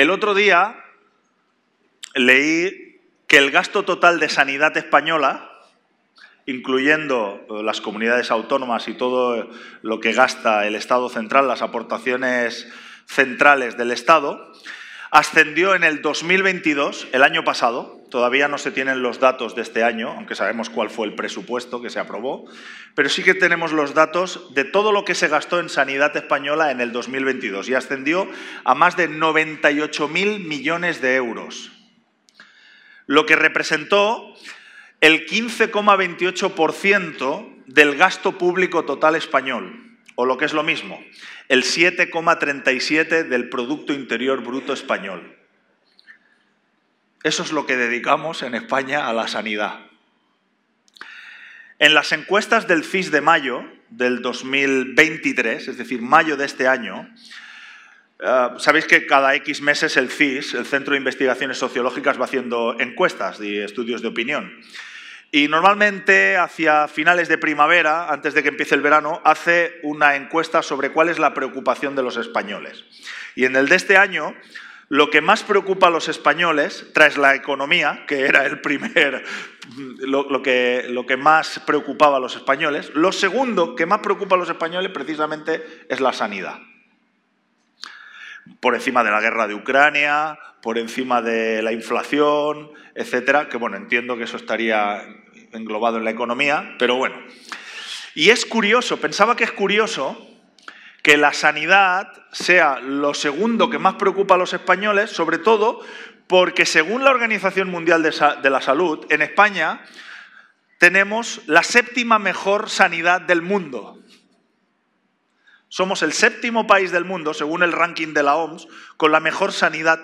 El otro día leí que el gasto total de sanidad española, incluyendo eh, las comunidades autónomas y todo lo que gasta el Estado central, las aportaciones centrales del Estado, ascendió en el 2022, el año pasado, todavía no se tienen los datos de este año, aunque sabemos cuál fue el presupuesto que se aprobó, pero sí que tenemos los datos de todo lo que se gastó en sanidad española en el 2022 y ascendió a más de 98.000 millones de euros, lo que representó el 15,28% del gasto público total español, o lo que es lo mismo, el 7,37 del Producto Interior Bruto español. Eso es lo que dedicamos en España a la sanidad. En las encuestas del CIS de mayo del 2023, es decir, mayo de este año, eh, sabéis que cada X meses el CIS, el Centro de Investigaciones Sociológicas, va haciendo encuestas y estudios de opinión. Y normalmente hacia finales de primavera, antes de que empiece el verano, hace una encuesta sobre cuál es la preocupación de los españoles. Y en el de este año, lo que más preocupa a los españoles, tras la economía, que era el primer, lo, que, lo que más preocupaba a los españoles, lo segundo que más preocupa a los españoles precisamente es la sanidad. Por encima de la guerra de Ucrania, por encima de la inflación, etcétera, que bueno, entiendo que eso estaría englobado en la economía, pero bueno. Y es curioso, pensaba que es curioso que la sanidad sea lo segundo que más preocupa a los españoles, sobre todo porque según la Organización Mundial de, la Salud, en España tenemos la séptima mejor sanidad del mundo. Somos el séptimo país del mundo, según el ranking de la OMS, con la mejor sanidad,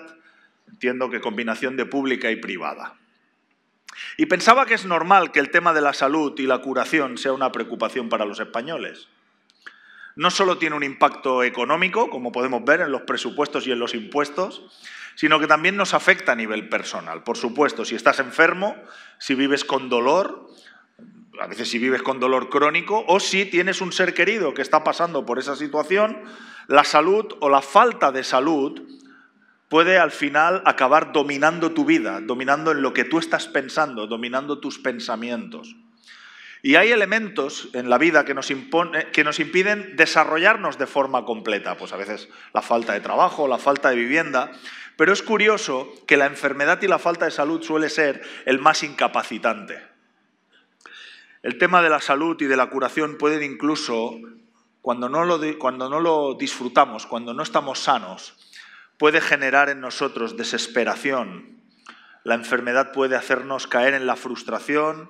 entiendo que combinación de pública y privada. Y pensaba que es normal que el tema de la salud y la curación sea una preocupación para los españoles. No solo tiene un impacto económico, como podemos ver en los presupuestos y en los impuestos, sino que también nos afecta a nivel personal. Por supuesto, si estás enfermo, si vives con dolor, a veces si vives con dolor crónico, o si tienes un ser querido que está pasando por esa situación, la salud o la falta de salud puede al final acabar dominando tu vida, dominando en lo que tú estás pensando, dominando tus pensamientos. Y hay elementos en la vida que nos, que nos impiden desarrollarnos de forma completa, pues a veces la falta de trabajo, la falta de vivienda, pero es curioso que la enfermedad y la falta de salud suele ser el más incapacitante. El tema de la salud y de la curación pueden incluso, cuando no lo, cuando no lo disfrutamos, cuando no estamos sanos, puede generar en nosotros desesperación. La enfermedad puede hacernos caer en la frustración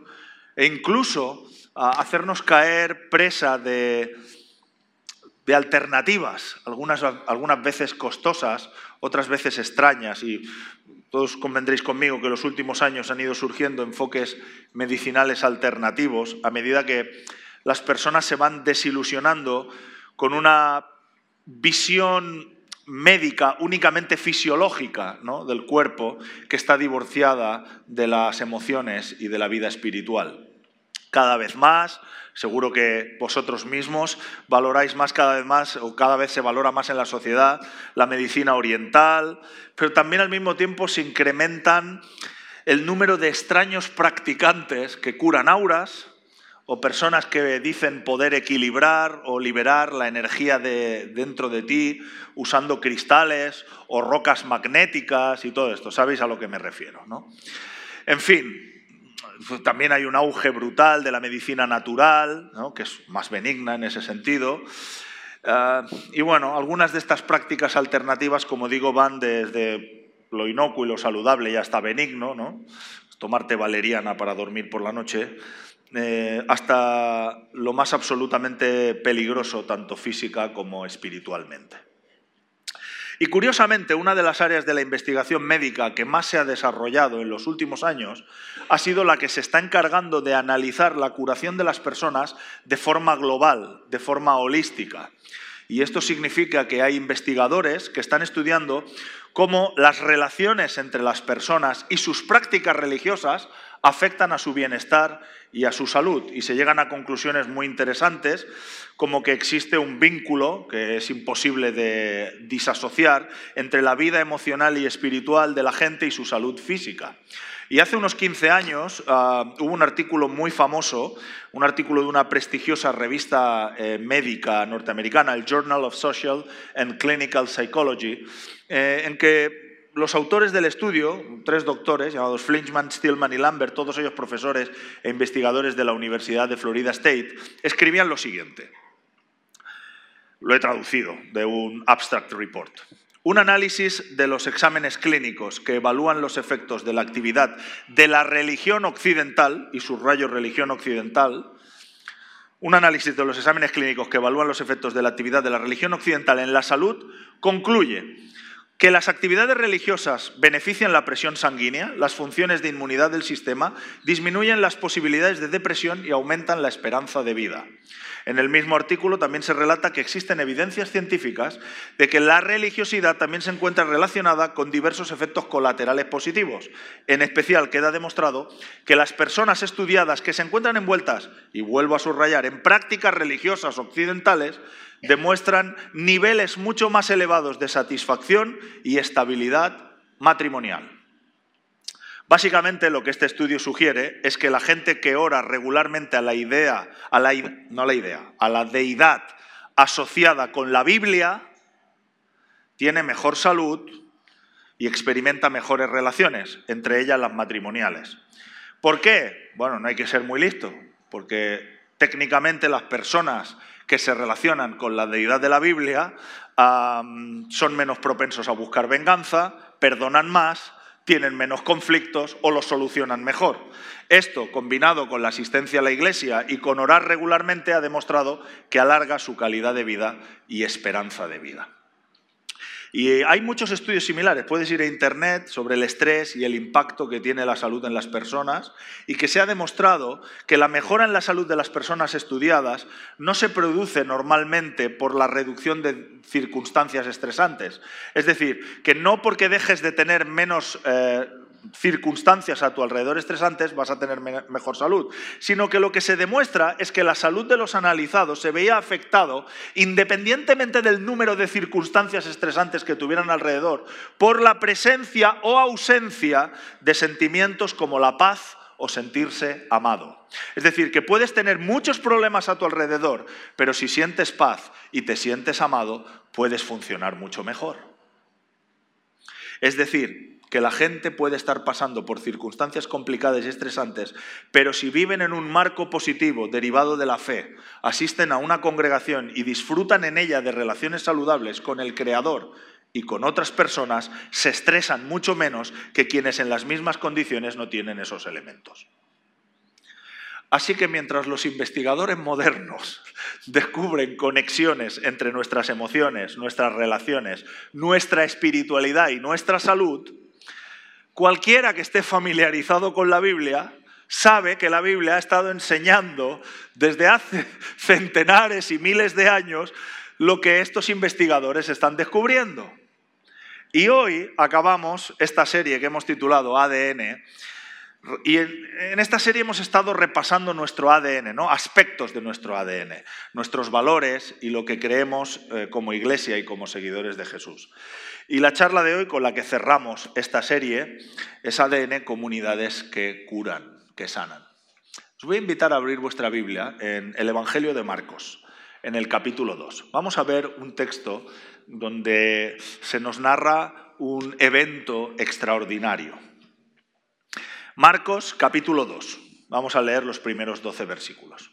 e incluso hacernos caer presa de, de alternativas, algunas, algunas veces costosas, otras veces extrañas. Y todos convendréis conmigo que en los últimos años han ido surgiendo enfoques medicinales alternativos a medida que las personas se van desilusionando con una visión médica únicamente fisiológica del cuerpo que está divorciada de las emociones y de la vida espiritual. Cada vez más, seguro que vosotros mismos valoráis más cada vez más o cada vez se valora más en la sociedad la medicina oriental, pero también al mismo tiempo se incrementan el número de extraños practicantes que curan auras, o personas que dicen poder equilibrar o liberar la energía de dentro de ti usando cristales o rocas magnéticas y todo esto. ¿Sabéis a lo que me refiero? ¿no? En fin, también hay un auge brutal de la medicina natural, que es más benigna en ese sentido. Ah, y bueno, algunas de estas prácticas alternativas, como digo, van desde lo inocuo y lo saludable y hasta benigno, ¿no? tomarte valeriana para dormir por la noche, eh, hasta lo más absolutamente peligroso, tanto física como espiritualmente. Y curiosamente, una de las áreas de la investigación médica que más se ha desarrollado en los últimos años ha sido la que se está encargando de analizar la curación de las personas de forma global, de forma holística. Y esto significa que hay investigadores que están estudiando cómo las relaciones entre las personas y sus prácticas religiosas afectan a su bienestar y a su salud. Y se llegan a conclusiones muy interesantes, como que existe un vínculo que es imposible de disasociar entre la vida emocional y espiritual de la gente y su salud física. Y hace unos 15 años ah, hubo un artículo muy famoso, un artículo de una prestigiosa revista eh, médica norteamericana, el Journal of Social and Clinical Psychology, eh, en que los autores del estudio, tres doctores llamados Flinchman, Stillman y Lambert, todos ellos profesores e investigadores de la Universidad de Florida State, escribían lo siguiente. Lo he traducido de un abstract report. Un análisis de los exámenes clínicos que evalúan los efectos de la actividad de la religión occidental, y subrayo religión occidental, un análisis de los exámenes clínicos que evalúan los efectos de la actividad de la religión occidental en la salud concluye que las actividades religiosas benefician la presión sanguínea, las funciones de inmunidad del sistema, disminuyen las posibilidades de depresión y aumentan la esperanza de vida. En el mismo artículo también se relata que existen evidencias científicas de que la religiosidad también se encuentra relacionada con diversos efectos colaterales positivos. En especial queda demostrado que las personas estudiadas que se encuentran envueltas, y vuelvo a subrayar, en prácticas religiosas occidentales, demuestran niveles mucho más elevados de satisfacción y estabilidad matrimonial. Básicamente lo que este estudio sugiere es que la gente que ora regularmente a la idea, a la, no a la idea, a la deidad asociada con la Biblia, tiene mejor salud y experimenta mejores relaciones, entre ellas las matrimoniales. ¿Por qué? Bueno, no hay que ser muy listo, porque técnicamente las personas que se relacionan con la deidad de la Biblia son menos propensos a buscar venganza, perdonan más, tienen menos conflictos o los solucionan mejor. Esto, combinado con la asistencia a la iglesia y con orar regularmente, ha demostrado que alarga su calidad de vida y esperanza de vida. Y hay muchos estudios similares. Puedes ir a Internet sobre el estrés y el impacto que tiene la salud en las personas y que se ha demostrado que la mejora en la salud de las personas estudiadas no se produce normalmente por la reducción de circunstancias estresantes. Es decir, que no porque dejes de tener menos... Eh, circunstancias a tu alrededor estresantes vas a tener mejor salud, sino que lo que se demuestra es que la salud de los analizados se veía afectado independientemente del número de circunstancias estresantes que tuvieran alrededor, por la presencia o ausencia de sentimientos como la paz o sentirse amado. Es decir, que puedes tener muchos problemas a tu alrededor, pero si sientes paz y te sientes amado, puedes funcionar mucho mejor. Es decir, que la gente puede estar pasando por circunstancias complicadas y estresantes, pero si viven en un marco positivo derivado de la fe, asisten a una congregación y disfrutan en ella de relaciones saludables con el Creador y con otras personas, se estresan mucho menos que quienes en las mismas condiciones no tienen esos elementos. Así que mientras los investigadores modernos descubren conexiones entre nuestras emociones, nuestras relaciones, nuestra espiritualidad y nuestra salud, Cualquiera que esté familiarizado con la Biblia sabe que la Biblia ha estado enseñando desde hace centenares y miles de años lo que estos investigadores están descubriendo. Y hoy acabamos esta serie que hemos titulado ADN. Y en esta serie hemos estado repasando nuestro ADN, ¿no? aspectos de nuestro ADN, nuestros valores y lo que creemos eh, como iglesia y como seguidores de Jesús. Y la charla de hoy con la que cerramos esta serie es ADN Comunidades que curan, que sanan. Os voy a invitar a abrir vuestra Biblia en el Evangelio de Marcos, en el capítulo 2. Vamos a ver un texto donde se nos narra un evento extraordinario. Marcos capítulo 2. Vamos a leer los primeros 12 versículos.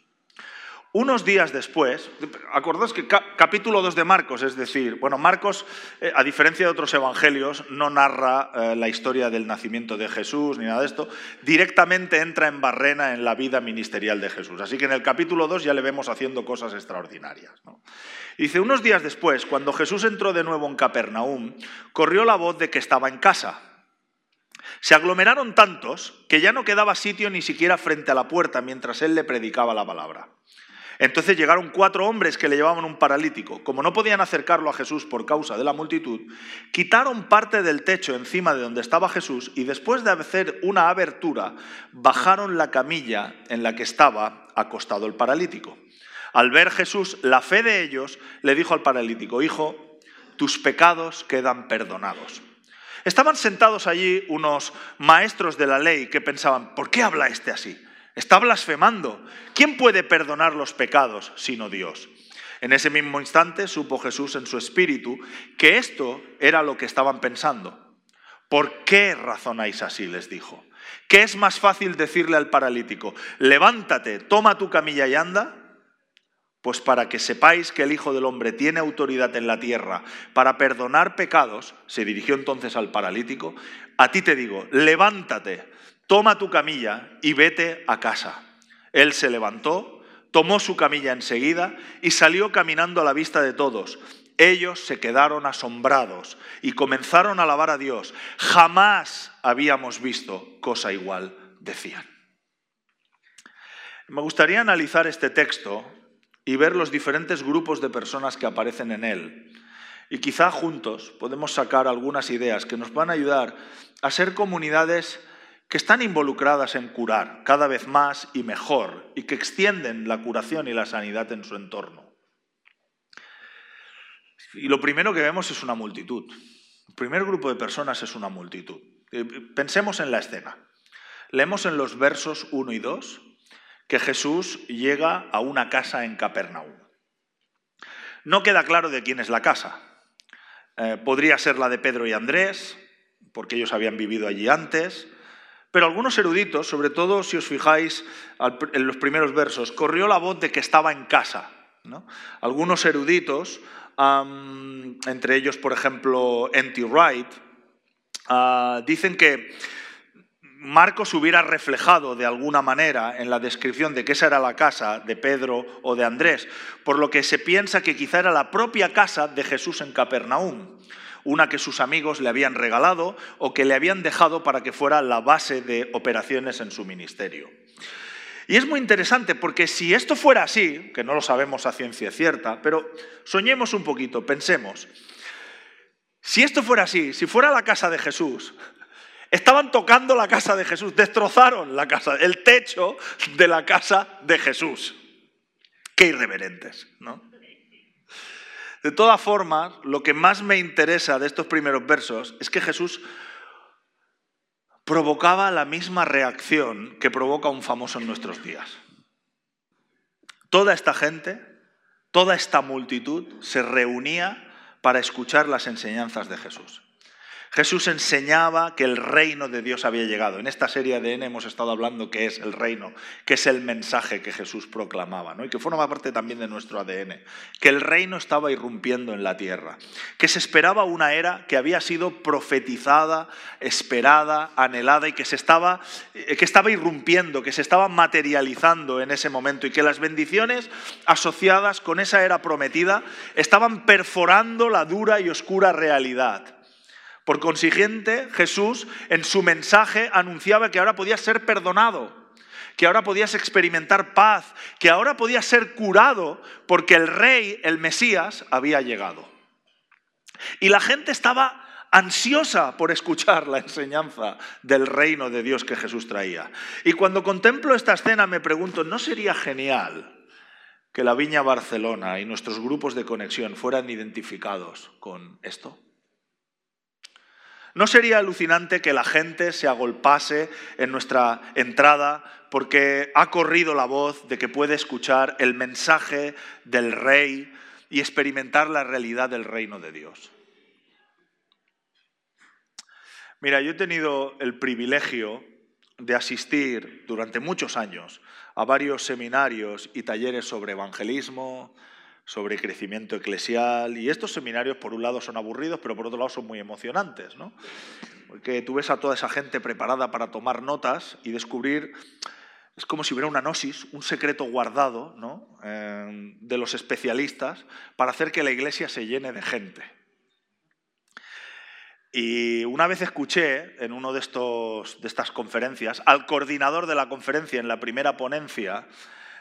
Unos días después, acordaos que capítulo 2 de Marcos, es decir, bueno, Marcos, eh, a diferencia de otros evangelios, no narra eh, la historia del nacimiento de Jesús ni nada de esto, directamente entra en barrena en la vida ministerial de Jesús. Así que en el capítulo 2 ya le vemos haciendo cosas extraordinarias. Dice, unos días después, cuando Jesús entró de nuevo en Capernaum, corrió la voz de que estaba en casa. Se aglomeraron tantos que ya no quedaba sitio ni siquiera frente a la puerta mientras él le predicaba la palabra. Entonces llegaron cuatro hombres que le llevaban un paralítico. Como no podían acercarlo a Jesús por causa de la multitud, quitaron parte del techo encima de donde estaba Jesús y después de hacer una abertura, bajaron la camilla en la que estaba acostado el paralítico. Al ver Jesús la fe de ellos, le dijo al paralítico, Hijo, tus pecados quedan perdonados. Estaban sentados allí unos maestros de la ley que pensaban, ¿por qué habla este así? Está blasfemando. ¿Quién puede perdonar los pecados sino Dios? En ese mismo instante supo Jesús en su espíritu que esto era lo que estaban pensando. ¿Por qué razonáis así? les dijo. ¿Qué es más fácil decirle al paralítico, levántate, toma tu camilla y anda? Pues para que sepáis que el Hijo del Hombre tiene autoridad en la tierra para perdonar pecados, se dirigió entonces al paralítico, a ti te digo, levántate, toma tu camilla y vete a casa. Él se levantó, tomó su camilla enseguida y salió caminando a la vista de todos. Ellos se quedaron asombrados y comenzaron a alabar a Dios. Jamás habíamos visto cosa igual, decían. Me gustaría analizar este texto y ver los diferentes grupos de personas que aparecen en él. Y quizá juntos podemos sacar algunas ideas que nos van a ayudar a ser comunidades que están involucradas en curar cada vez más y mejor y que extienden la curación y la sanidad en su entorno. Y lo primero que vemos es una multitud. El primer grupo de personas es una multitud. Eh, pensemos en la escena. Leemos en los versos 1 y 2 que Jesús llega a una casa en Capernaum. No queda claro de quién es la casa. Eh, podría ser la de Pedro y Andrés, porque ellos habían vivido allí antes. Pero algunos eruditos, sobre todo si os fijáis en los primeros versos, corrió la voz de que estaba en casa. Algunos eruditos, entre ellos, por ejemplo, N.T. Wright, ah, dicen que Marcos hubiera reflejado de alguna manera en la descripción de que esa era la casa de Pedro o de Andrés, por lo que se piensa que quizá era la propia casa de Jesús en Capernaum una que sus amigos le habían regalado o que le habían dejado para que fuera la base de operaciones en su ministerio. Y es muy interesante porque si esto fuera así, que no lo sabemos a ciencia cierta, pero soñemos un poquito, pensemos, si esto fuera así, si fuera la casa de Jesús, estaban tocando la casa de Jesús, destrozaron la casa, el techo de la casa de Jesús. Qué irreverentes, ¿no? De todas formas, lo que más me interesa de estos primeros versos es que Jesús provocaba la misma reacción que provoca un famoso en nuestros días. Toda esta gente, toda esta multitud se reunía para escuchar las enseñanzas de Jesús. Jesús enseñaba que el reino de Dios había llegado. En esta serie de N hemos estado hablando que es el reino, que es el mensaje que Jesús proclamaba, ¿no? y que forma parte también de nuestro ADN, que el reino estaba irrumpiendo en la tierra, que se esperaba una era que había sido profetizada, esperada, anhelada y que, se estaba, eh, que estaba irrumpiendo, que se estaba materializando en ese momento y que las bendiciones asociadas con esa era prometida estaban perforando la dura y oscura realidad por consiguiente, Jesús en su mensaje anunciaba que ahora podías ser perdonado, que ahora podías experimentar paz, que ahora podías ser curado porque el rey, el Mesías, había llegado. Y la gente estaba ansiosa por escuchar la enseñanza del reino de Dios que Jesús traía. Y cuando contemplo esta escena me pregunto, ¿no sería genial que la Viña Barcelona y nuestros grupos de conexión fueran identificados con esto? ¿No sería alucinante que la gente se agolpase en nuestra entrada porque ha corrido la voz de que puede escuchar el mensaje del rey y experimentar la realidad del reino de Dios? Mira, yo he tenido el privilegio de asistir durante muchos años a varios seminarios y talleres sobre evangelismo, sobre crecimiento eclesial. Y estos seminarios, por un lado, son aburridos, pero por otro lado son muy emocionantes, ¿no? Porque tú ves a toda esa gente preparada para tomar notas y descubrir, es como si hubiera una gnosis, un secreto guardado ¿no? Eh, de los especialistas para hacer que la iglesia se llene de gente. Y una vez escuché en una de, de estas conferencias al coordinador de la conferencia en la primera ponencia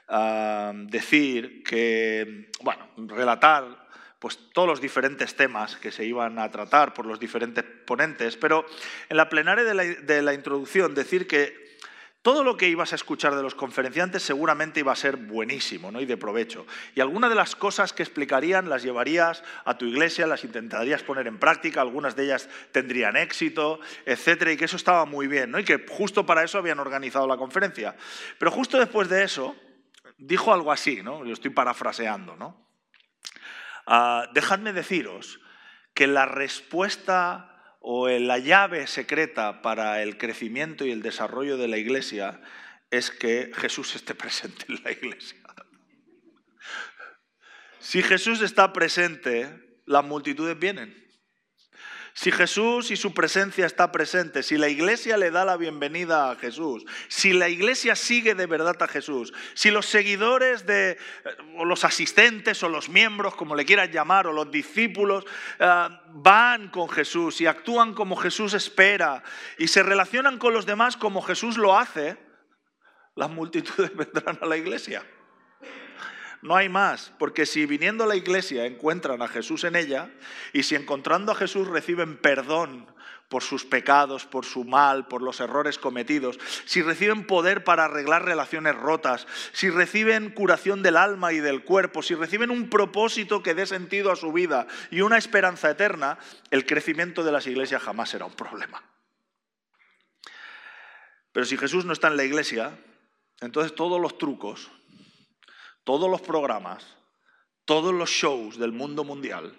ah, decir que, bueno, relatar pues todos los diferentes temas que se iban a tratar por los diferentes ponentes, pero en la plenaria de la, de la introducción decir que todo lo que ibas a escuchar de los conferenciantes seguramente iba a ser buenísimo ¿no? y de provecho. Y algunas de las cosas que explicarían las llevarías a tu iglesia, las intentarías poner en práctica, algunas de ellas tendrían éxito, etcétera, y que eso estaba muy bien, ¿no? y que justo para eso habían organizado la conferencia. Pero justo después de eso, dijo algo así, ¿no? lo estoy parafraseando. ¿no? Ah, dejadme deciros que la respuesta o la llave secreta para el crecimiento y el desarrollo de la iglesia es que Jesús esté presente en la iglesia. Si Jesús está presente, las multitudes vienen. Si Jesús y su presencia está presente, si la iglesia le da la bienvenida a Jesús, si la iglesia sigue de verdad a Jesús, si los seguidores de, o los asistentes o los miembros, como le quieras llamar, o los discípulos, eh, van con Jesús y actúan como Jesús espera y se relacionan con los demás como Jesús lo hace, las multitudes vendrán a la iglesia. No hay más, porque si viniendo a la iglesia encuentran a Jesús en ella y si encontrando a Jesús reciben perdón por sus pecados, por su mal, por los errores cometidos, si reciben poder para arreglar relaciones rotas, si reciben curación del alma y del cuerpo, si reciben un propósito que dé sentido a su vida y una esperanza eterna, el crecimiento de las iglesias jamás será un problema. Pero si Jesús no está en la iglesia, entonces todos los trucos, todos los programas, todos los shows del mundo mundial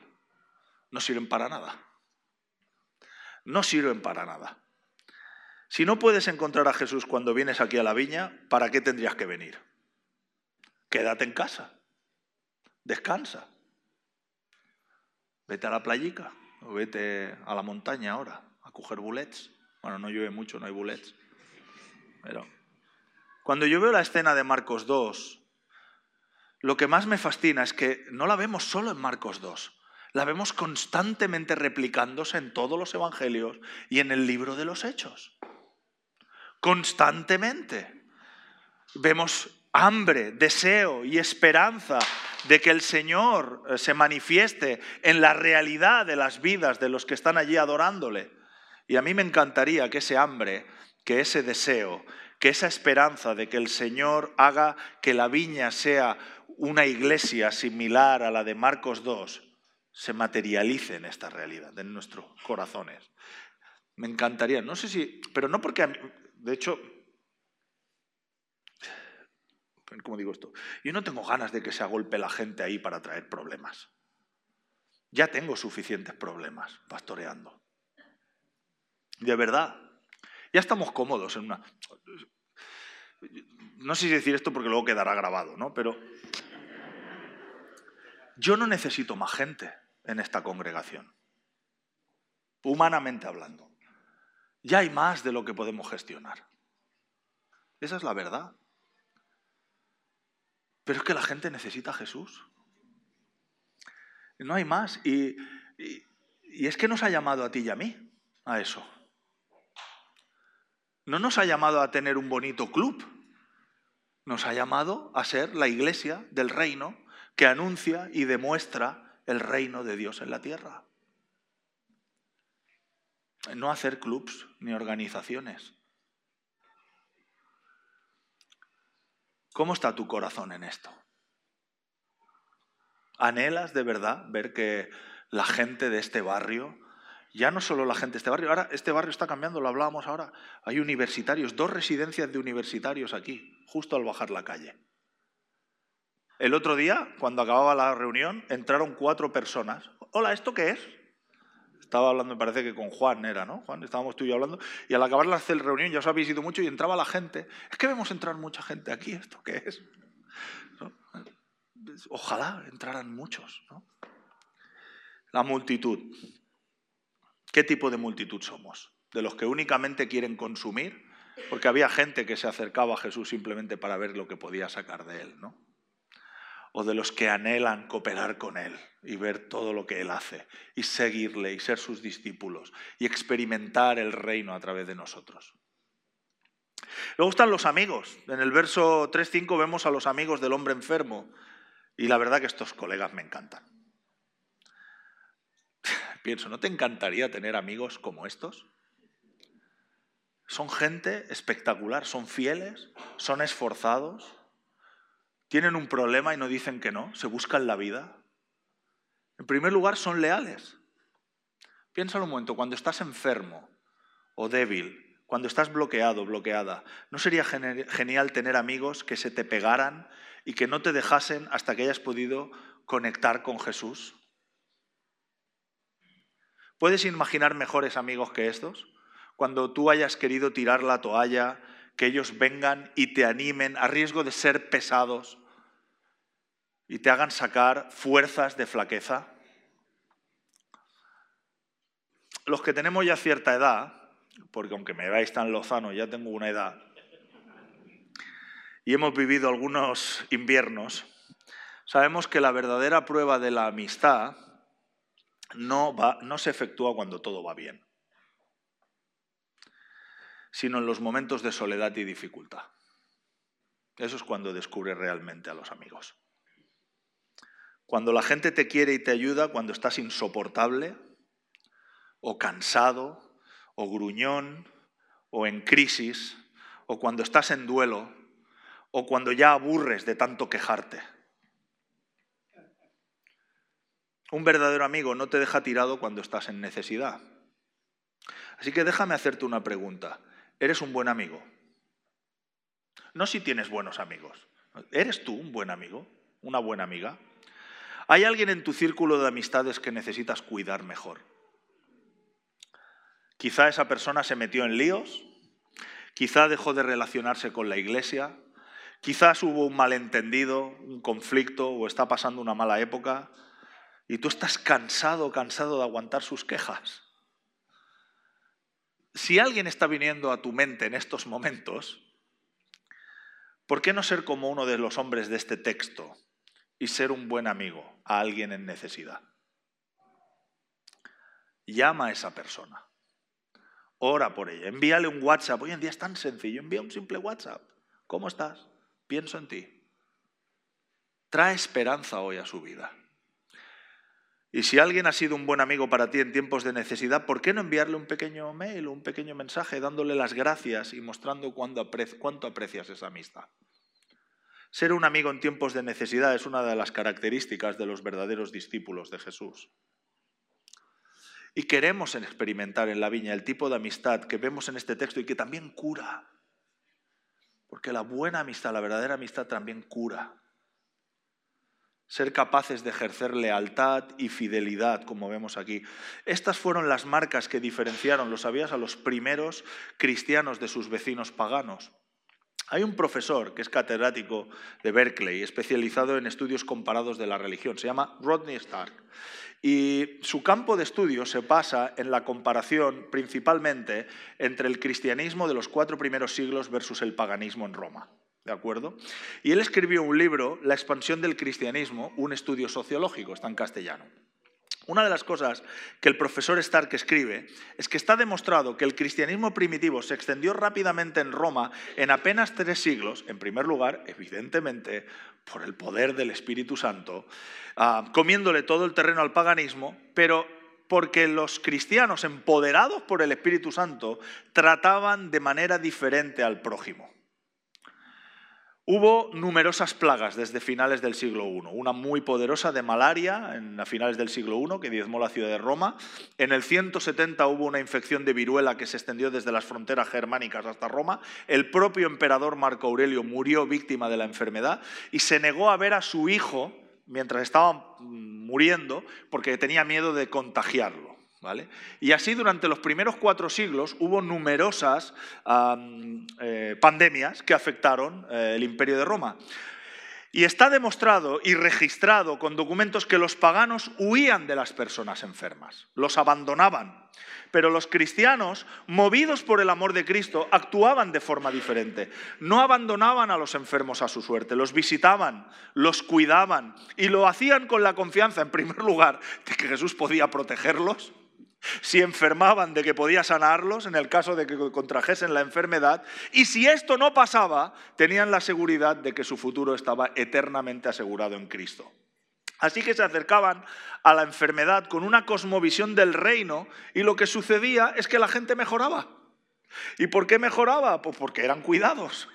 no sirven para nada. No sirven para nada. Si no puedes encontrar a Jesús cuando vienes aquí a la viña, ¿para qué tendrías que venir? Quédate en casa. Descansa. Vete a la playica o vete a la montaña ahora a coger bullets. Bueno, no llueve mucho, no hay bullets. Pero cuando yo veo la escena de Marcos 2, lo que más me fascina es que no la vemos solo en Marcos 2, la vemos constantemente replicándose en todos los evangelios y en el libro de los hechos. Constantemente. Vemos hambre, deseo y esperanza de que el Señor eh, se manifieste en la realidad de las vidas de los que están allí adorándole. Y a mí me encantaría que ese hambre, que ese deseo, que esa esperanza de que el Señor haga que la viña sea una iglesia similar a la de Marcos 2 se materialice en esta realidad, en nuestros corazones. Me encantaría, no sé si, pero no porque, de hecho, ¿cómo digo esto? Yo no tengo ganas de que se agolpe la gente ahí para traer problemas. Ya tengo suficientes problemas pastoreando. De verdad. Ya estamos cómodos en una... No sé si decir esto porque luego quedará grabado, ¿no? Pero yo no necesito más gente en esta congregación, humanamente hablando. Ya hay más de lo que podemos gestionar. Esa es la verdad. Pero es que la gente necesita a Jesús. No hay más. Y, y, es que nos ha llamado a ti y a mí a eso. No nos ha llamado a tener un bonito club. Nos ha llamado a ser la iglesia del reino que anuncia y demuestra el reino de Dios en la tierra. No hacer clubs ni organizaciones. ¿Cómo está tu corazón en esto? ¿Anhelas de verdad ver que la gente de este barrio, ya no solo la gente de este barrio, ahora este barrio está cambiando, lo hablábamos ahora, hay universitarios, dos residencias de universitarios aquí, justo al bajar la calle. El otro día, cuando acababa la reunión, entraron cuatro personas. Hola, ¿esto qué es? Estaba hablando, me parece que con Juan era, ¿no? Juan, estábamos tú y yo hablando. Y al acabar la reunión, ya os habéis ido mucho y entraba la gente. Es que vemos entrar mucha gente aquí, ¿esto qué es? Ojalá entraran muchos, ¿no? La multitud. ¿Qué tipo de multitud somos? ¿De los que únicamente quieren consumir? Porque había gente que se acercaba a Jesús simplemente para ver lo que podía sacar de él, ¿no? O de los que anhelan cooperar con Él y ver todo lo que Él hace y seguirle y ser sus discípulos y experimentar el reino a través de nosotros. Luego están los amigos. En el verso 3.5 vemos a los amigos del hombre enfermo. Y la verdad que estos colegas me encantan. Pienso, ¿no te encantaría tener amigos como estos? Son gente espectacular, son fieles, son esforzados, tienen un problema y no dicen que no, se buscan la vida. En primer lugar, son leales. Piénsalo un momento, cuando estás enfermo o débil, cuando estás bloqueado, bloqueada, ¿no sería genial tener amigos que se te pegaran y que no te dejasen hasta que hayas podido conectar con Jesús? ¿Puedes imaginar mejores amigos que estos? Cuando tú hayas querido tirar la toalla, que ellos vengan y te animen a riesgo de ser pesados y te hagan sacar fuerzas de flaqueza. Los que tenemos ya cierta edad, porque aunque me veáis tan lozano, ya tengo una edad, y hemos vivido algunos inviernos, sabemos que la verdadera prueba de la amistad no, no se efectúa cuando todo va bien sino en los momentos de soledad y dificultad. Eso es cuando descubres realmente a los amigos. Cuando la gente te quiere y te ayuda, cuando estás insoportable, o cansado, o gruñón, o en crisis, o cuando estás en duelo, o cuando ya aburres de tanto quejarte. Un verdadero amigo no te deja tirado cuando estás en necesidad. Así que déjame hacerte una pregunta eres un buen amigo. No si tienes buenos amigos. ¿Eres tú un buen amigo? ¿Una buena amiga? ¿Hay alguien en tu círculo de amistades que necesitas cuidar mejor? Quizá esa persona se metió en líos, quizá dejó de relacionarse con la iglesia, quizás hubo un malentendido, un conflicto o está pasando una mala época y tú estás cansado, cansado de aguantar sus quejas. Si alguien está viniendo a tu mente en estos momentos, ¿por qué no ser como uno de los hombres de este texto y ser un buen amigo a alguien en necesidad? Llama a esa persona. Ora por ella. Envíale un WhatsApp. Hoy en día es tan sencillo. Envía un simple WhatsApp. ¿Cómo estás? Pienso en ti. Trae esperanza hoy a su vida. Y si alguien ha sido un buen amigo para ti en tiempos de necesidad, ¿por qué no enviarle un pequeño mail o un pequeño mensaje dándole las gracias y mostrando cuánto aprecias esa amistad? Ser un amigo en tiempos de necesidad es una de las características de los verdaderos discípulos de Jesús. Y queremos experimentar en la viña el tipo de amistad que vemos en este texto y que también cura. Porque la buena amistad, la verdadera amistad también cura ser capaces de ejercer lealtad y fidelidad, como vemos aquí. Estas fueron las marcas que diferenciaron, lo sabías, a los primeros cristianos de sus vecinos paganos. Hay un profesor que es catedrático de Berkeley, especializado en estudios comparados de la religión, se llama Rodney Stark. Y su campo de estudio se basa en la comparación principalmente entre el cristianismo de los cuatro primeros siglos versus el paganismo en Roma. ¿De acuerdo? Y él escribió un libro, La expansión del cristianismo, un estudio sociológico, está en castellano. Una de las cosas que el profesor Stark escribe es que está demostrado que el cristianismo primitivo se extendió rápidamente en Roma en apenas tres siglos, en primer lugar, evidentemente, por el poder del Espíritu Santo, ah, comiéndole todo el terreno al paganismo, pero porque los cristianos empoderados por el Espíritu Santo trataban de manera diferente al prójimo. Hubo numerosas plagas desde finales del siglo I. Una muy poderosa de malaria en a finales del siglo I que diezmó la ciudad de Roma. En el 170 hubo una infección de viruela que se extendió desde las fronteras germánicas hasta Roma. El propio emperador Marco Aurelio murió víctima de la enfermedad y se negó a ver a su hijo mientras estaba muriendo porque tenía miedo de contagiarlo. Y así durante los primeros cuatro siglos hubo numerosas eh, pandemias que afectaron eh, el imperio de Roma. Y está demostrado y registrado con documentos que los paganos huían de las personas enfermas, los abandonaban. Pero los cristianos, movidos por el amor de Cristo, actuaban de forma diferente. No abandonaban a los enfermos a su suerte, los visitaban, los cuidaban y lo hacían con la confianza, en primer lugar, de que Jesús podía protegerlos si enfermaban de que podía sanarlos en el caso de que contrajesen la enfermedad, y si esto no pasaba, tenían la seguridad de que su futuro estaba eternamente asegurado en Cristo. Así que se acercaban a la enfermedad con una cosmovisión del reino y lo que sucedía es que la gente mejoraba. ¿Y por qué mejoraba? Pues porque eran cuidados.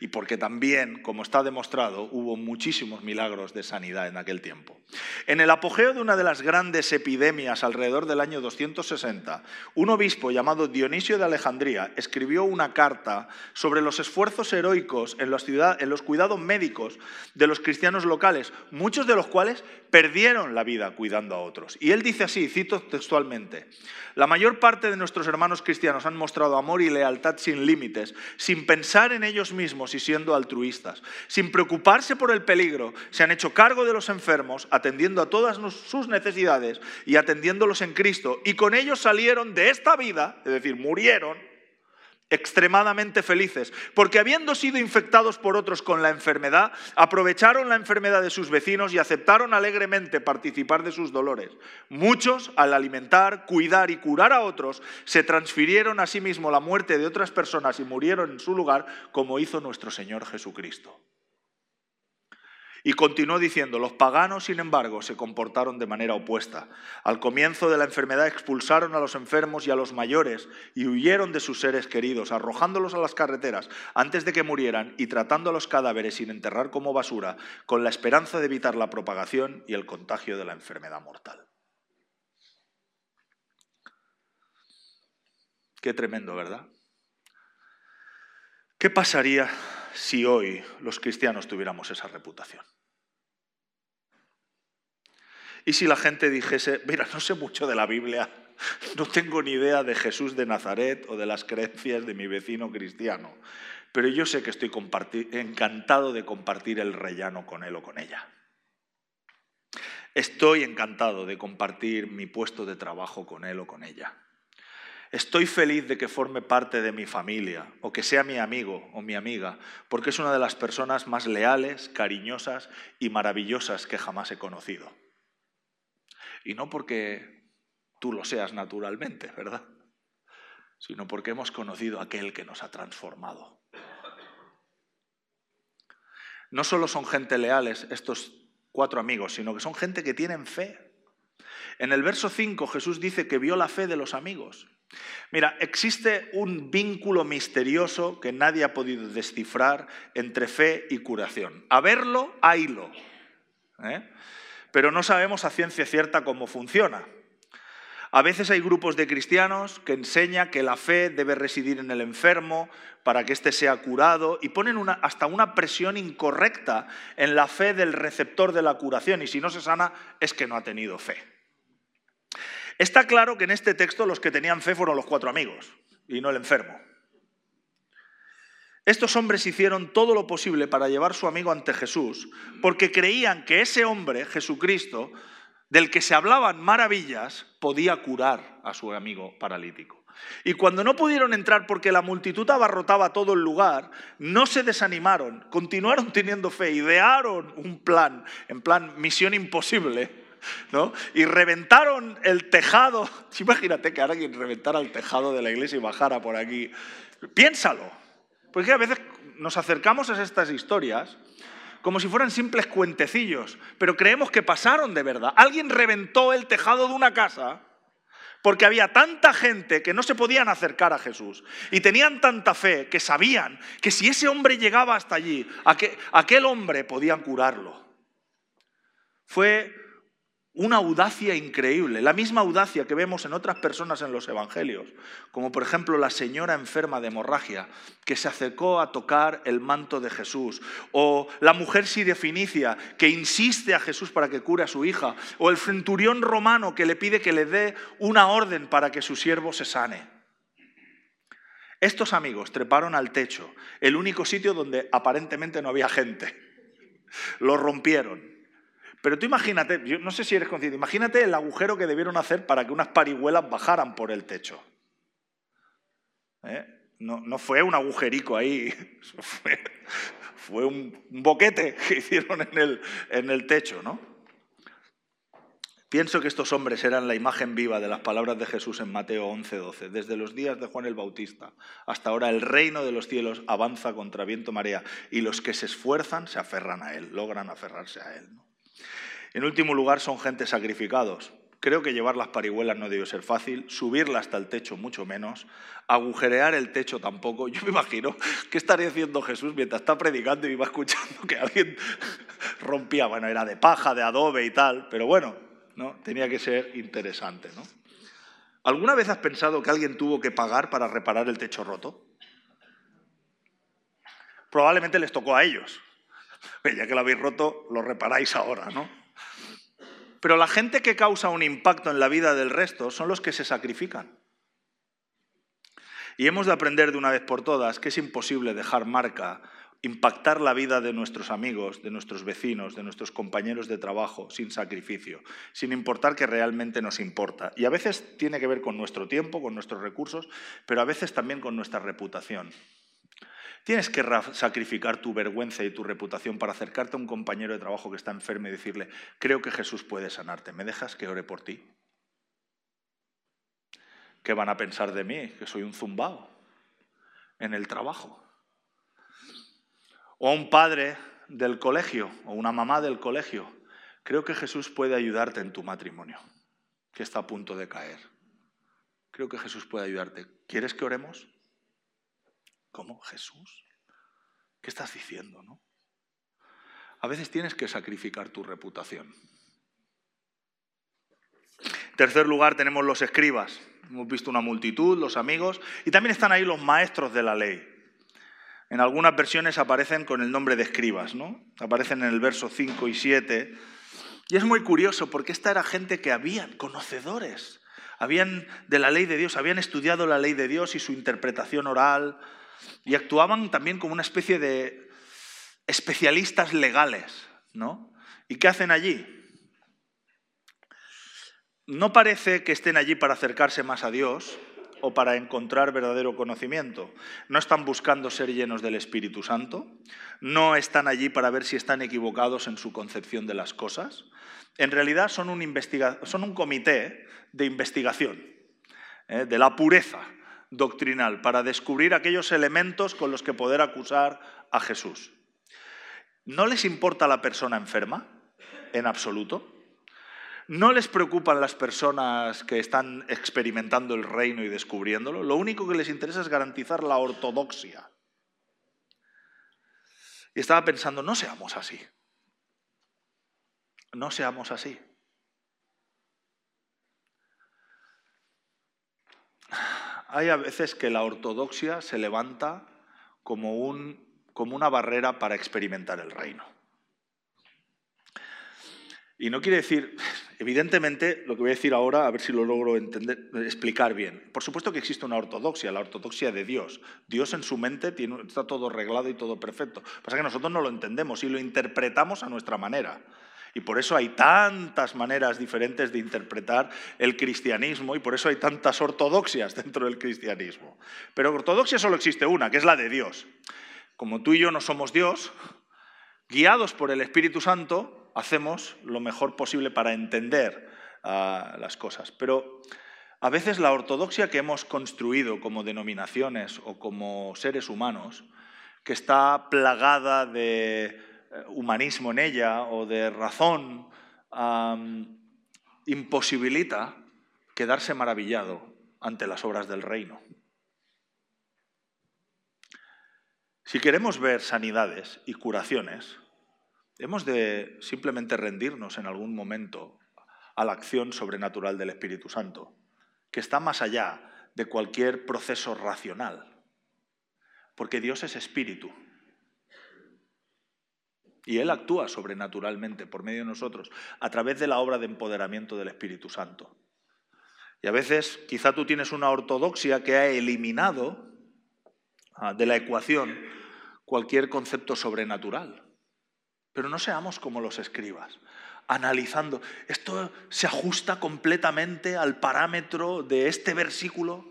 Y porque también, como está demostrado, hubo muchísimos milagros de sanidad en aquel tiempo. En el apogeo de una de las grandes epidemias alrededor del año 260, un obispo llamado Dionisio de Alejandría escribió una carta sobre los esfuerzos heroicos en, en los cuidados médicos de los cristianos locales, muchos de los cuales perdieron la vida cuidando a otros. Y él dice así, cito textualmente, la mayor parte de nuestros hermanos cristianos han mostrado amor y lealtad sin límites, sin pensar en ellos mismos y siendo altruistas. Sin preocuparse por el peligro, se han hecho cargo de los enfermos, atendiendo a todas sus necesidades y atendiéndolos en Cristo. Y con ellos salieron de esta vida, es decir, murieron extremadamente felices, porque habiendo sido infectados por otros con la enfermedad, aprovecharon la enfermedad de sus vecinos y aceptaron alegremente participar de sus dolores. Muchos, al alimentar, cuidar y curar a otros, se transfirieron a sí mismo la muerte de otras personas y murieron en su lugar, como hizo nuestro Señor Jesucristo. Y continuó diciendo, los paganos, sin embargo, se comportaron de manera opuesta. Al comienzo de la enfermedad expulsaron a los enfermos y a los mayores y huyeron de sus seres queridos, arrojándolos a las carreteras antes de que murieran y tratando a los cadáveres sin enterrar como basura, con la esperanza de evitar la propagación y el contagio de la enfermedad mortal. Qué tremendo, ¿verdad? ¿Qué pasaría si hoy los cristianos tuviéramos esa reputación? Y si la gente dijese, mira, no sé mucho de la Biblia, no tengo ni idea de Jesús de Nazaret o de las creencias de mi vecino cristiano, pero yo sé que estoy encantado de compartir el rellano con él o con ella. Estoy encantado de compartir mi puesto de trabajo con él o con ella. Estoy feliz de que forme parte de mi familia o que sea mi amigo o mi amiga, porque es una de las personas más leales, cariñosas y maravillosas que jamás he conocido. Y no porque tú lo seas naturalmente, ¿verdad? Sino porque hemos conocido a aquel que nos ha transformado. No solo son gente leales estos cuatro amigos, sino que son gente que tienen fe. En el verso 5 Jesús dice que vio la fe de los amigos. Mira, existe un vínculo misterioso que nadie ha podido descifrar entre fe y curación. A verlo, haylo. ¿eh? Pero no sabemos a ciencia cierta cómo funciona. A veces hay grupos de cristianos que enseñan que la fe debe residir en el enfermo para que éste sea curado y ponen hasta una presión incorrecta en la fe del receptor de la curación y si no se sana es que no ha tenido fe. Está claro que en este texto los que tenían fe fueron los cuatro amigos y no el enfermo. Estos hombres hicieron todo lo posible para llevar su amigo ante Jesús porque creían que ese hombre, Jesucristo, del que se hablaban maravillas, podía curar a su amigo paralítico. Y cuando no pudieron entrar porque la multitud abarrotaba todo el lugar, no se desanimaron, continuaron teniendo fe, idearon un plan, en plan misión imposible, y reventaron el tejado. Imagínate que alguien reventara el tejado de la iglesia y bajara por aquí. Piénsalo. Porque a veces nos acercamos a estas historias como si fueran simples cuentecillos, pero creemos que pasaron de verdad. Alguien reventó el tejado de una casa porque había tanta gente que no se podían acercar a Jesús y tenían tanta fe que sabían que si ese hombre llegaba hasta allí, aquel hombre podían curarlo. Fue una audacia increíble, la misma audacia que vemos en otras personas en los evangelios, como por ejemplo la señora enferma de hemorragia que se acercó a tocar el manto de Jesús, o la mujer sirefinicia que insiste a Jesús para que cure a su hija, o el centurión romano que le pide que le dé una orden para que su siervo se sane. Estos amigos treparon al techo, el único sitio donde aparentemente no había gente. Lo rompieron pero tú imagínate, yo no sé si eres consciente, imagínate el agujero que debieron hacer para que unas parihuelas bajaran por el techo. ¿Eh? No, fue un agujerico ahí, fue, un, boquete que hicieron en el, en el techo, ¿no? Pienso que estos hombres eran la imagen viva de las palabras de Jesús en Mateo 11:12. Desde los días de Juan el Bautista hasta ahora el reino de los cielos avanza contra viento marea y los que se esfuerzan se aferran a él, logran aferrarse a él. En último lugar, son gente sacrificados. Creo que llevar las parihuelas no debió ser fácil, subirla hasta el techo mucho menos, agujerear el techo tampoco. Yo me imagino qué estaría haciendo Jesús mientras está predicando y iba escuchando que alguien rompía. Bueno, era de paja, de adobe y tal, pero bueno, ¿no? Tenía que ser interesante, ¿no? ¿Alguna vez has pensado que alguien tuvo que pagar para reparar el techo roto? Probablemente les tocó a ellos. Ya que lo habéis roto, lo reparáis ahora, ¿no? Pero la gente que causa un impacto en la vida del resto son los que se sacrifican. Y hemos de aprender de una vez por todas que es imposible dejar marca impactar la vida de nuestros amigos, de nuestros vecinos, de nuestros compañeros de trabajo sin sacrificio, sin importar que realmente nos importa. Y a veces tiene que ver con nuestro tiempo, con nuestros recursos, pero a veces también con nuestra reputación. Tienes que sacrificar tu vergüenza y tu reputación para acercarte a un compañero de trabajo que está enfermo y decirle, creo que Jesús puede sanarte, ¿me dejas que ore por ti? ¿Qué van a pensar de mí? Que soy un zumbao en el trabajo o a un padre del colegio o una mamá del colegio, creo que Jesús puede ayudarte en tu matrimonio, que está a punto de caer. Creo que Jesús puede ayudarte. ¿Quieres que oremos? ¿Cómo? ¿Jesús? ¿Qué estás diciendo, no? A veces tienes que sacrificar tu reputación. En tercer lugar tenemos los escribas. Hemos visto una multitud, los amigos, y también están ahí los maestros de la ley. En algunas versiones aparecen con el nombre de escribas, ¿no? Aparecen en el verso 5 y 7. Y es muy curioso porque esta era gente que habían, conocedores, habían de la ley de Dios, habían estudiado la ley de Dios y su interpretación oral, y actuaban también como una especie de especialistas legales, ¿no? ¿Y qué hacen allí? No parece que estén allí para acercarse más a Dios, o para encontrar verdadero conocimiento. No están buscando ser llenos del Espíritu Santo, no están allí para ver si están equivocados en su concepción de las cosas. En realidad son un, comité de investigación ¿eh? de la pureza doctrinal para descubrir aquellos elementos con los que poder acusar a Jesús. ¿No les importa la persona enferma en absoluto? No les preocupan las personas que están experimentando el reino y descubriéndolo. Lo único que les interesa es garantizar la ortodoxia. Y estaba pensando, no seamos así. No seamos así. Hay a veces que la ortodoxia se levanta como, un, como una barrera para experimentar el reino. Y no quiere decir, evidentemente, lo que voy a decir ahora, a ver si lo logro entender, explicar bien. Por supuesto que existe una ortodoxia, la ortodoxia de Dios. Dios en su mente está todo arreglado y todo perfecto. Pasa que nosotros no lo entendemos y lo interpretamos a nuestra manera. Y por eso hay tantas maneras diferentes de interpretar el cristianismo y por eso hay tantas ortodoxias dentro del cristianismo. Pero ortodoxia solo existe una, que es la de Dios. Como tú y yo no somos Dios, guiados por el Espíritu Santo, hacemos lo mejor posible para entender ah, las cosas. Pero a veces la ortodoxia que hemos construido como denominaciones o como seres humanos, que está plagada de humanismo en ella o de razón, imposibilita quedarse maravillado ante las obras del reino. Si queremos ver sanidades y curaciones, Hemos de simplemente rendirnos en algún momento a la acción sobrenatural del Espíritu Santo, que está más allá de cualquier proceso racional, porque Dios es espíritu. Y Él actúa sobrenaturalmente por medio de nosotros a través de la obra de empoderamiento del Espíritu Santo. Y a veces quizá tú tienes una ortodoxia que ha eliminado ah, de la ecuación cualquier concepto sobrenatural. Pero no seamos como los escribas, analizando, ¿esto se ajusta completamente al parámetro de este versículo?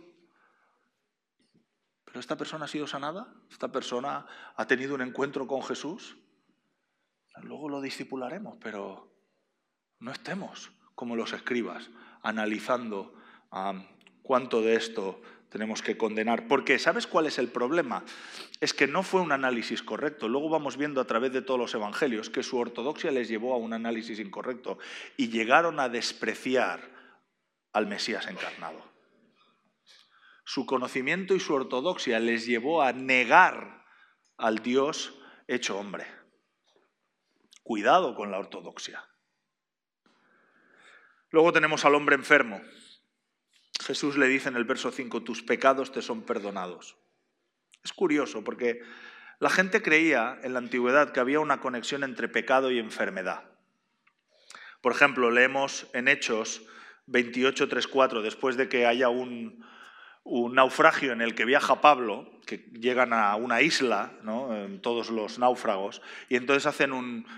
¿Pero esta persona ha sido sanada? ¿Esta persona ha tenido un encuentro con Jesús? Luego lo discipularemos, pero no estemos como los escribas, analizando cuánto de esto tenemos que condenar. Porque ¿sabes cuál es el problema? Es que no fue un análisis correcto. Luego vamos viendo a través de todos los evangelios que su ortodoxia les llevó a un análisis incorrecto y llegaron a despreciar al Mesías encarnado. Su conocimiento y su ortodoxia les llevó a negar al Dios hecho hombre. Cuidado con la ortodoxia. Luego tenemos al hombre enfermo. Jesús le dice en el verso 5, tus pecados te son perdonados. Es curioso porque la gente creía en la antigüedad que había una conexión entre pecado y enfermedad. Por ejemplo, leemos en Hechos 28.3.4, después de que haya un, un naufragio en el que viaja Pablo, que llegan a una isla, todos los náufragos, y entonces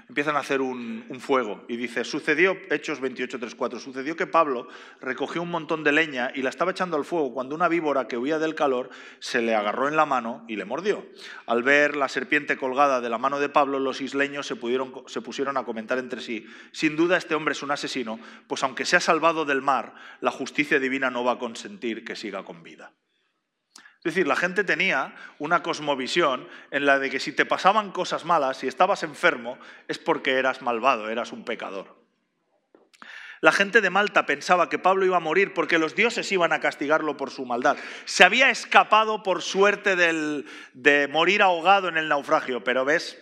empiezan a hacer un, fuego. Y dice, sucedió, Hechos 28.3.4, sucedió que Pablo recogió un montón de leña y la estaba echando al fuego cuando una víbora que huía del calor se le agarró en la mano y le mordió. Al ver la serpiente colgada de la mano de Pablo, los isleños se, se pusieron a comentar entre sí, sin duda este hombre es un asesino, pues aunque sea salvado del mar, la justicia divina no va a consentir que siga con vida. Es decir, la gente tenía una cosmovisión en la de que si te pasaban cosas malas, si estabas enfermo, es porque eras malvado, eras un pecador. La gente de Malta pensaba que Pablo iba a morir porque los dioses iban a castigarlo por su maldad. Se había escapado por suerte de morir ahogado en el naufragio, pero ves,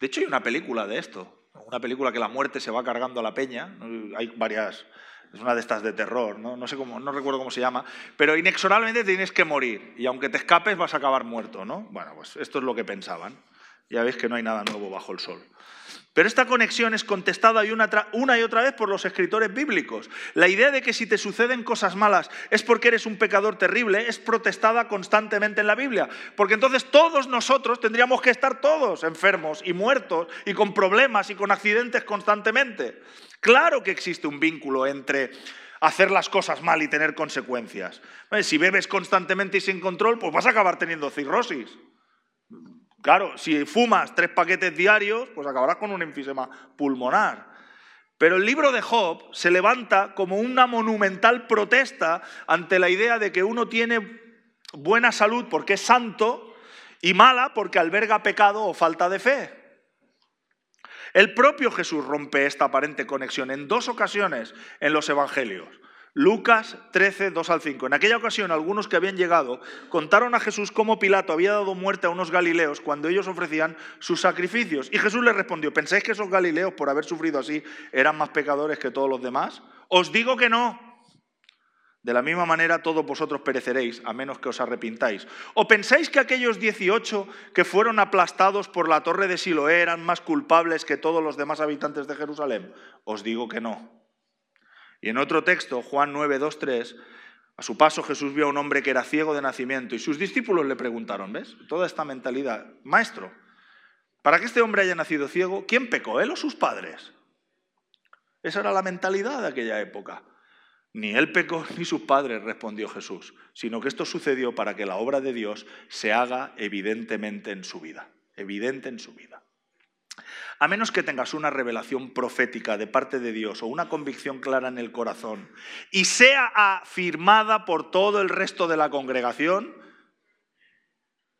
de hecho hay una película de esto, una película que la muerte se va cargando a la peña, hay varias es una de estas de terror, ¿no? Sé cómo, no recuerdo cómo se llama, pero inexorablemente tienes que morir y aunque te escapes vas a acabar muerto, ¿no? Bueno, pues esto es lo que pensaban. Ya veis que no hay nada nuevo bajo el sol. Pero esta conexión es contestada una, y otra vez por los escritores bíblicos. La idea de que si te suceden cosas malas es porque eres un pecador terrible es protestada constantemente en la Biblia. Porque entonces todos nosotros tendríamos que estar todos enfermos y muertos y con problemas y con accidentes constantemente. Claro que existe un vínculo entre hacer las cosas mal y tener consecuencias. Si bebes constantemente y sin control, pues vas a acabar teniendo cirrosis. Claro, si fumas tres paquetes diarios, pues acabarás con un enfisema pulmonar. Pero el libro de Job se levanta como una monumental protesta ante la idea de que uno tiene buena salud porque es santo y mala porque alberga pecado o falta de fe. El propio Jesús rompe esta aparente conexión en dos ocasiones en los Evangelios. Lucas 13, 2 al 5. En aquella ocasión, algunos que habían llegado contaron a Jesús cómo Pilato había dado muerte a unos galileos cuando ellos ofrecían sus sacrificios. Y Jesús les respondió, ¿pensáis que esos galileos, por haber sufrido así, eran más pecadores que todos los demás? Os digo que no. De la misma manera todos vosotros pereceréis, a menos que os arrepintáis. ¿O pensáis que aquellos 18 que fueron aplastados por la torre de Siloé eran más culpables que todos los demás habitantes de Jerusalén? Os digo que no. Y en otro texto, Juan 9, 2, 3, a su paso Jesús vio a un hombre que era ciego de nacimiento y sus discípulos le preguntaron, ¿ves? Toda esta mentalidad, maestro, para que este hombre haya nacido ciego, ¿quién pecó, él o sus padres? Esa era la mentalidad de aquella época. Ni él pecó ni sus padres, respondió Jesús, sino que esto sucedió para que la obra de Dios se haga evidentemente en su vida, evidente en su vida. A menos que tengas una revelación profética de parte de Dios o una convicción clara en el corazón y sea afirmada por todo el resto de la congregación,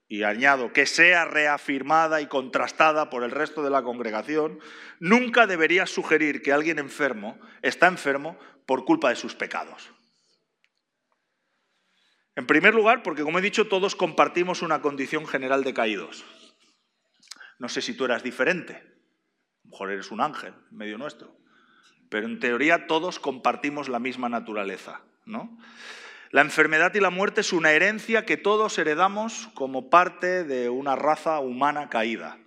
y añado que sea reafirmada y contrastada por el resto de la congregación, nunca deberías sugerir que alguien enfermo está enfermo por culpa de sus pecados. En primer lugar, porque como he dicho, todos compartimos una condición general de caídos. No sé si tú eras diferente, mejor eres un ángel medio nuestro. Pero en teoría todos compartimos la misma naturaleza, ¿no? La enfermedad y la muerte es una herencia que todos heredamos como parte de una raza humana caída.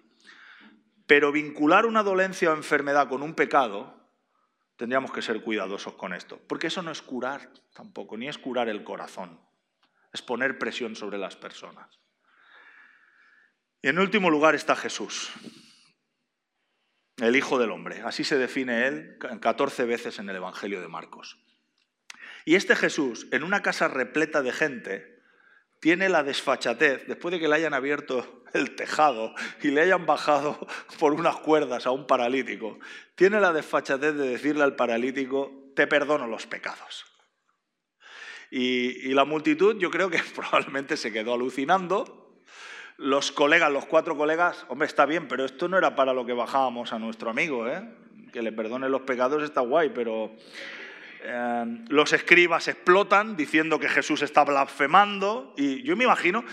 Pero vincular una dolencia o enfermedad con un pecado, tendríamos que ser cuidadosos con esto, porque eso no es curar tampoco, ni es curar el corazón, es poner presión sobre las personas. Y en último lugar está Jesús el Hijo del Hombre. Así se define él 14 veces en el Evangelio de Marcos. Y este Jesús, en una casa repleta de gente, tiene la desfachatez, después de que le hayan abierto el tejado y le hayan bajado por unas cuerdas a un paralítico, tiene la desfachatez de decirle al paralítico, te perdono los pecados. Y, y la multitud yo creo que probablemente se quedó alucinando. Los colegas, los cuatro colegas, hombre, está bien, pero esto no era para lo que bajábamos a nuestro amigo, ¿eh? Que le perdone los pecados está guay, pero eh, los escribas explotan diciendo que Jesús está blasfemando y yo me imagino,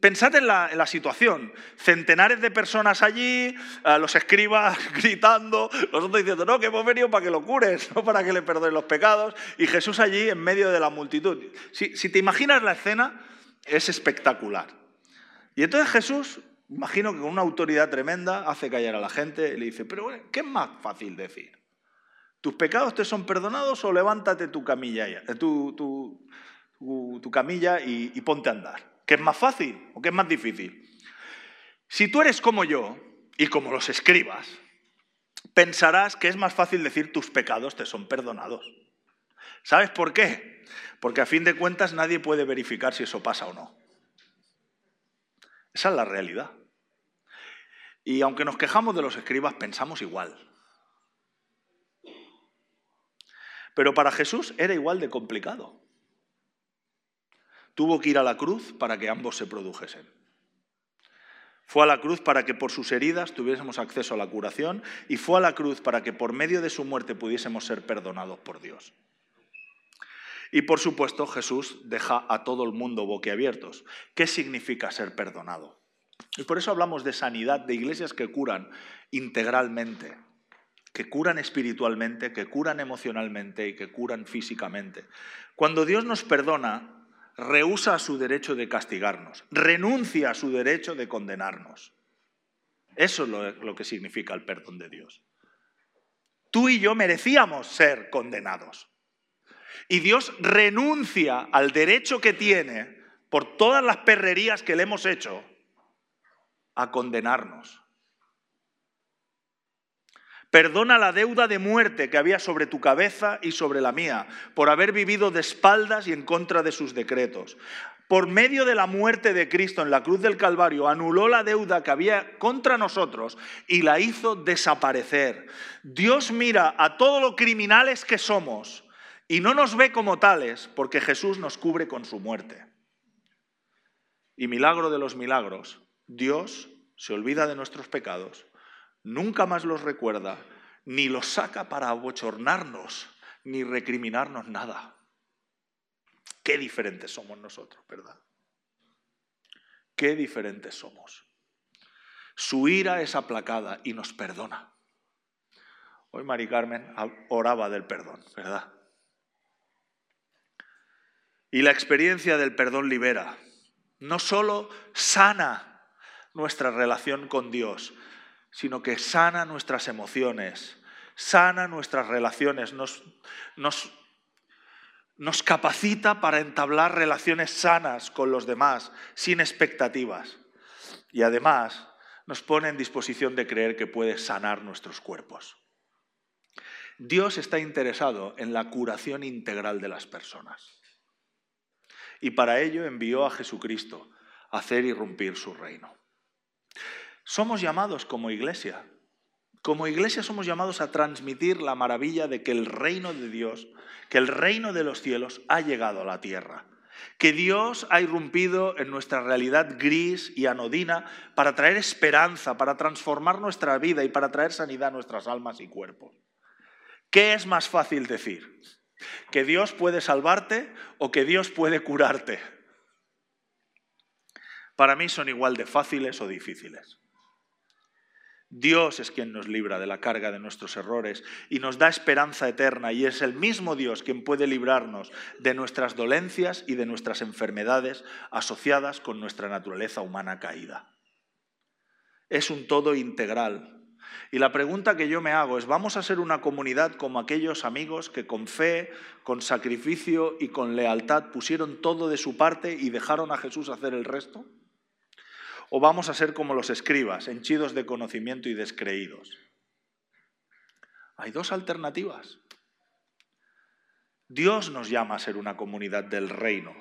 pensad en la, situación, centenares de personas allí, eh, los escribas gritando, los otros diciendo, no, que hemos venido para que lo cures, no para que le perdonen los pecados, y Jesús allí en medio de la multitud. Si, si te imaginas la escena, es espectacular. Y entonces Jesús, imagino que con una autoridad tremenda, hace callar a la gente y le dice, pero ¿qué es más fácil decir? ¿Tus pecados te son perdonados o levántate tu camilla, eh, tu, tu, camilla y, y ponte a andar? ¿Qué es más fácil o qué es más difícil? Si tú eres como yo y como los escribas, pensarás que es más fácil decir tus pecados te son perdonados. ¿Sabes por qué? Porque a fin de cuentas nadie puede verificar si eso pasa o no. Esa es la realidad. Y aunque nos quejamos de los escribas, pensamos igual. Pero para Jesús era igual de complicado. Tuvo que ir a la cruz para que ambos se produjesen. Fue a la cruz para que por sus heridas tuviésemos acceso a la curación y fue a la cruz para que por medio de su muerte pudiésemos ser perdonados por Dios. Y por supuesto Jesús deja a todo el mundo boquiabiertos. ¿Qué significa ser perdonado? Y por eso hablamos de sanidad, de iglesias que curan integralmente, que curan espiritualmente, que curan emocionalmente y que curan físicamente. Cuando Dios nos perdona, rehúsa su derecho de castigarnos, renuncia a su derecho de condenarnos. Eso es lo, que significa el perdón de Dios. Tú y yo merecíamos ser condenados. Y Dios renuncia al derecho que tiene por todas las perrerías que le hemos hecho a condenarnos. Perdona la deuda de muerte que había sobre tu cabeza y sobre la mía, por haber vivido de espaldas y en contra de sus decretos. Por medio de la muerte de Cristo en la cruz del Calvario, anuló la deuda que había contra nosotros y la hizo desaparecer. Dios mira a todos los criminales que somos y no nos ve como tales porque Jesús nos cubre con su muerte. Y milagro de los milagros, Dios se olvida de nuestros pecados nunca más los recuerda, ni los saca para abochornarnos, ni recriminarnos nada. Qué diferentes somos nosotros, ¿verdad? Qué diferentes somos. Su ira es aplacada y nos perdona. Hoy Mari Carmen oraba del perdón, ¿verdad? Y la experiencia del perdón libera. No solo sana nuestra relación con Dios, sino que sana nuestras emociones, sana nuestras relaciones, nos, nos, nos capacita para entablar relaciones sanas con los demás, sin expectativas. Y además nos pone en disposición de creer que puede sanar nuestros cuerpos. Dios está interesado en la curación integral de las personas. Y para ello envió a Jesucristo a hacer irrumpir su reino. Somos llamados como iglesia. Como iglesia somos llamados a transmitir la maravilla de que el reino de Dios, que el reino de los cielos ha llegado a la tierra. Que Dios ha irrumpido en nuestra realidad gris y anodina para traer esperanza, para transformar nuestra vida y para traer sanidad a nuestras almas y cuerpos. ¿Qué es más fácil decir? ¿Que Dios puede salvarte o que Dios puede curarte? Para mí son igual de fáciles o difíciles. Dios es quien nos libra de la carga de nuestros errores y nos da esperanza eterna y es el mismo Dios quien puede librarnos de nuestras dolencias y de nuestras enfermedades asociadas con nuestra naturaleza humana caída. Es un todo integral. Y la pregunta que yo me hago es, ¿vamos a ser una comunidad como aquellos amigos que con fe, con sacrificio y con lealtad pusieron todo de su parte y dejaron a Jesús hacer el resto? o vamos a ser como los escribas, henchidos de conocimiento y descreídos. Hay dos alternativas. Dios nos llama a ser una comunidad del reino.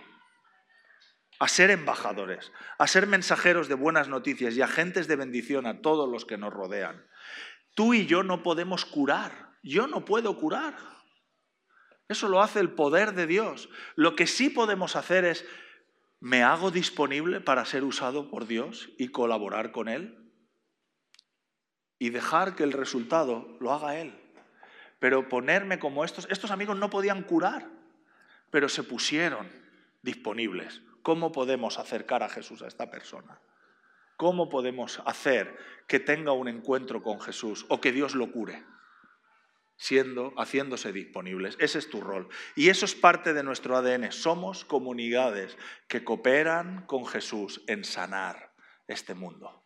a ser embajadores, a ser mensajeros de buenas noticias y agentes de bendición a todos los que nos rodean. Tú y yo no podemos curar, yo no puedo curar. Eso lo hace el poder de Dios. Lo que sí podemos hacer es, ¿me hago disponible para ser usado por Dios y colaborar con Él? Y dejar que el resultado lo haga Él. Pero ponerme como estos, estos amigos no podían curar, pero se pusieron disponibles. ¿Cómo podemos acercar a Jesús a esta persona? ¿Cómo podemos hacer que tenga un encuentro con Jesús o que Dios lo cure? Siendo, haciéndose disponibles. Ese es tu rol. Y eso es parte de nuestro ADN. Somos comunidades que cooperan con Jesús en sanar este mundo.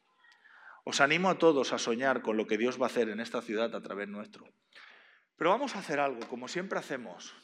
Os animo a todos a soñar con lo que Dios va a hacer en esta ciudad a través nuestro. Pero vamos a hacer algo, como siempre hacemos.